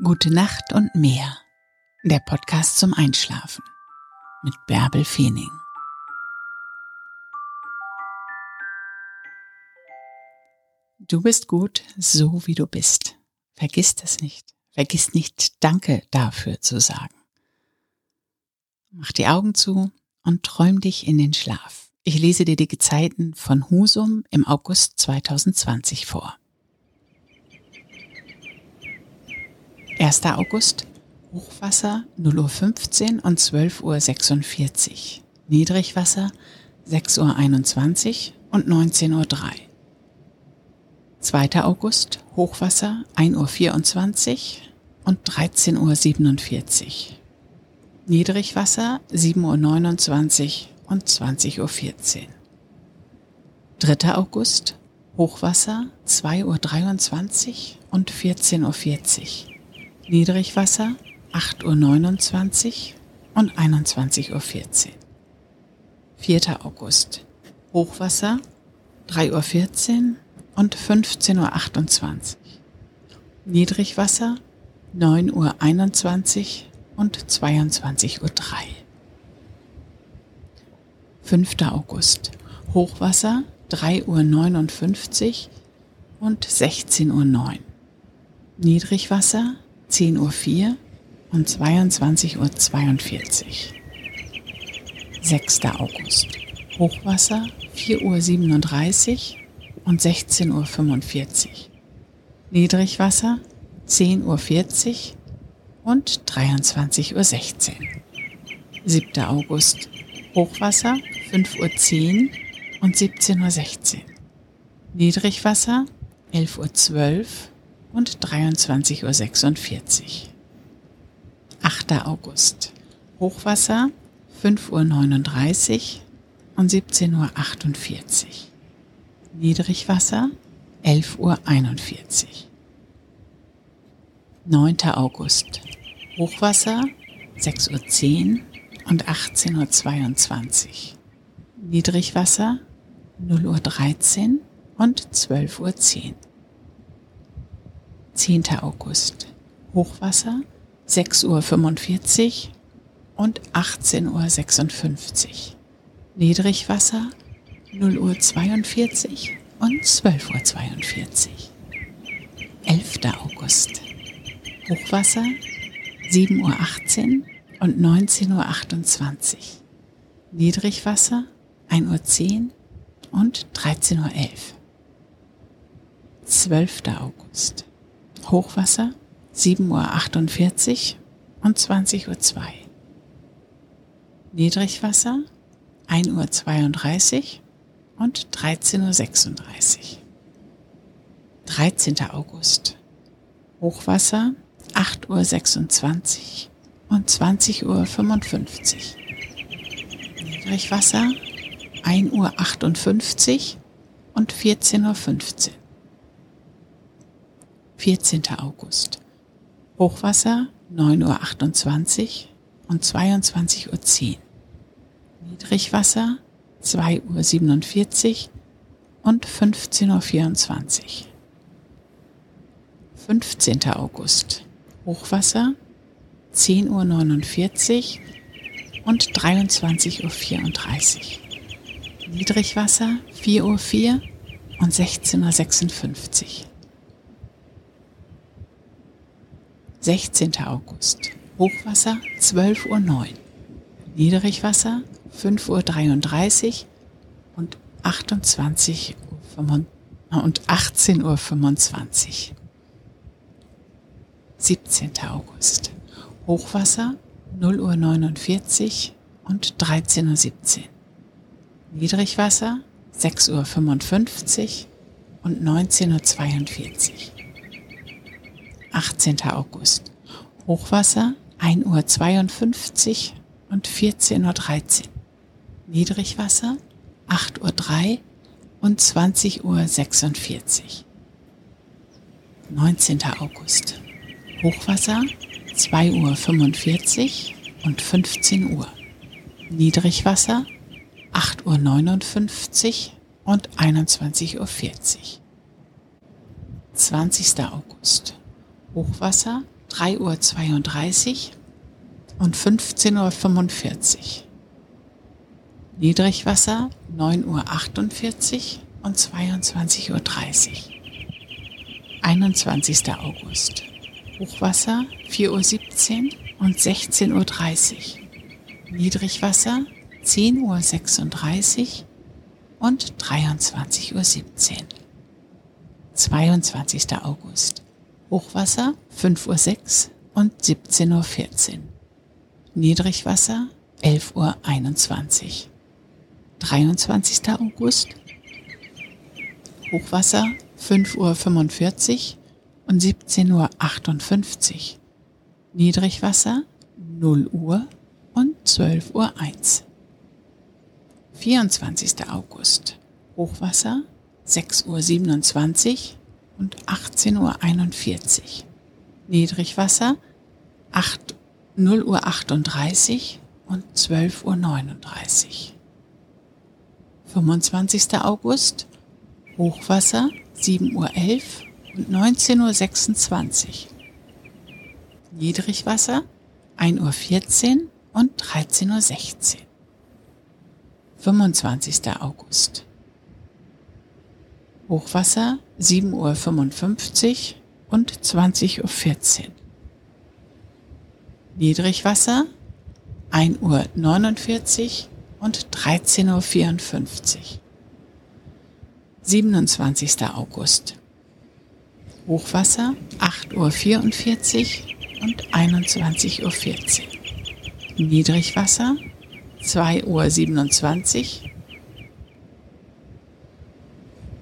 Gute Nacht und mehr. Der Podcast zum Einschlafen mit Bärbel Feening. Du bist gut, so wie du bist. Vergiss das nicht. Vergiss nicht Danke dafür zu sagen. Mach die Augen zu und träum dich in den Schlaf. Ich lese dir die Gezeiten von Husum im August 2020 vor. 1. August Hochwasser 0 Uhr 15 und 12 Uhr 46. Niedrigwasser 6 Uhr 21 und 19 Uhr 3. 2. August Hochwasser 1 Uhr 24 und 13 Uhr 47. Niedrigwasser 7 Uhr 29 und 20 Uhr 14. 3. August Hochwasser 2 Uhr 23 und 14 Uhr 40. Niedrigwasser 8.29 Uhr und 21.14 Uhr. 4. August. Hochwasser 3.14 Uhr und 15.28 Uhr. Niedrigwasser 9.21 Uhr und 22.03 Uhr. 5. August. Hochwasser 3.59 Uhr und 16.09 Uhr. Niedrigwasser 10.04 Uhr und 22.42 Uhr. 6. August. Hochwasser 4.37 Uhr und 16.45 Uhr. Niedrigwasser 10.40 Uhr und 23.16 Uhr. 7. August. Hochwasser 5.10 Uhr und 17.16 Uhr. Niedrigwasser 11.12 Uhr und 23.46 Uhr. 8. August. Hochwasser 5.39 Uhr und 17.48 Uhr. Niedrigwasser 11.41 Uhr. 9. August. Hochwasser 6.10 Uhr und 18.22 Uhr. Niedrigwasser 0.13 Uhr und 12.10 Uhr. 10. August. Hochwasser 6.45 Uhr und 18.56 Uhr. Niedrigwasser 0.42 Uhr und 12.42 Uhr. 11. August. Hochwasser 7.18 Uhr und 19.28 Uhr. Niedrigwasser 1.10 Uhr und 13.11 Uhr. 12. August. Hochwasser 7.48 Uhr und 20.02 Uhr. Niedrigwasser 1.32 Uhr und 13.36 Uhr. 13. August. Hochwasser 8.26 Uhr und 20.55 Uhr. Niedrigwasser 1.58 Uhr und 14.15 Uhr. 14. August. Hochwasser 9.28 Uhr und 22.10 Uhr. Niedrigwasser 2.47 Uhr und 15.24 Uhr. 15. August. Hochwasser 10.49 Uhr und 23.34 Uhr. Niedrigwasser 4.04 Uhr und 16.56 Uhr. 16. August. Hochwasser 12.09 Uhr. Niedrigwasser 5.33 Uhr und 28 Uhr und 18.25 Uhr. 17. August. Hochwasser 0.49 Uhr und 13.17 Uhr. Niedrigwasser 6.55 Uhr und 19.42 Uhr. 18. August. Hochwasser 1.52 Uhr und 14.13 Uhr. Niedrigwasser 8.03 Uhr und 20.46 Uhr. 19. August. Hochwasser 2.45 Uhr und 15 Uhr. Niedrigwasser 8.59 Uhr und 21.40 Uhr. 20. August. Hochwasser 3.32 Uhr und 15.45 Uhr. Niedrigwasser 9.48 Uhr und 22.30 Uhr. 21. August. Hochwasser 4.17 Uhr und 16.30 Uhr. Niedrigwasser 10.36 Uhr und 23.17 Uhr. 22. August. Hochwasser 5.06 Uhr und 17.14 Uhr. Niedrigwasser 11.21 Uhr. 23. August. Hochwasser 5.45 Uhr und 17.58 Uhr. Niedrigwasser 0 Uhr und 12.01 Uhr. 24. August. Hochwasser 6.27 Uhr und 18.41 Uhr. Niedrigwasser 8, 0 Uhr 38 und 12.39 Uhr. 25. August Hochwasser 7.11 Uhr und 19.26 Uhr. Niedrigwasser 1.14 Uhr und 13.16 Uhr. 25. August. Hochwasser 7.55 Uhr und 20.14 Uhr. Niedrigwasser 1.49 Uhr und 13.54 Uhr. 27. August. Hochwasser 8.44 Uhr und 21.14 Uhr. Niedrigwasser 2.27 Uhr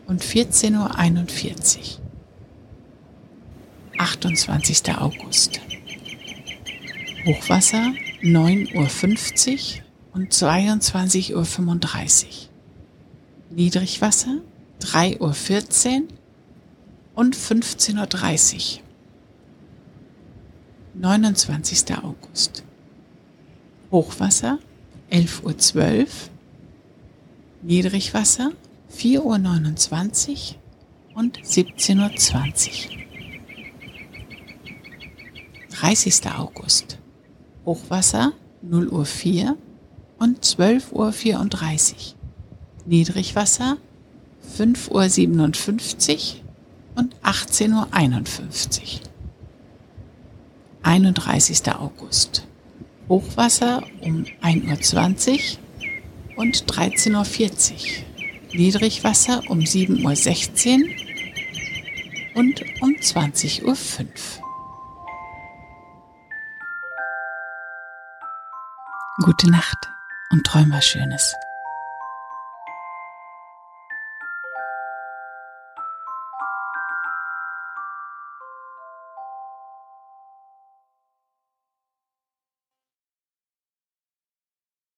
und 14.41 Uhr. 28. August. Hochwasser 9.50 Uhr und 22.35 Uhr. Niedrigwasser 3.14 Uhr und 15.30 Uhr. 29. August. Hochwasser 11.12 Uhr. Niedrigwasser 4.29 Uhr und 17.20 Uhr. 30. August. Hochwasser 0 Uhr 4 und 12 Uhr 34. Niedrigwasser 5 Uhr 57 und 18 Uhr 51. 31. August. Hochwasser um 1 Uhr 20 und 13 Uhr 40. Niedrigwasser um 7 Uhr 16 und um 20 Uhr 5. Gute Nacht und träum was Schönes.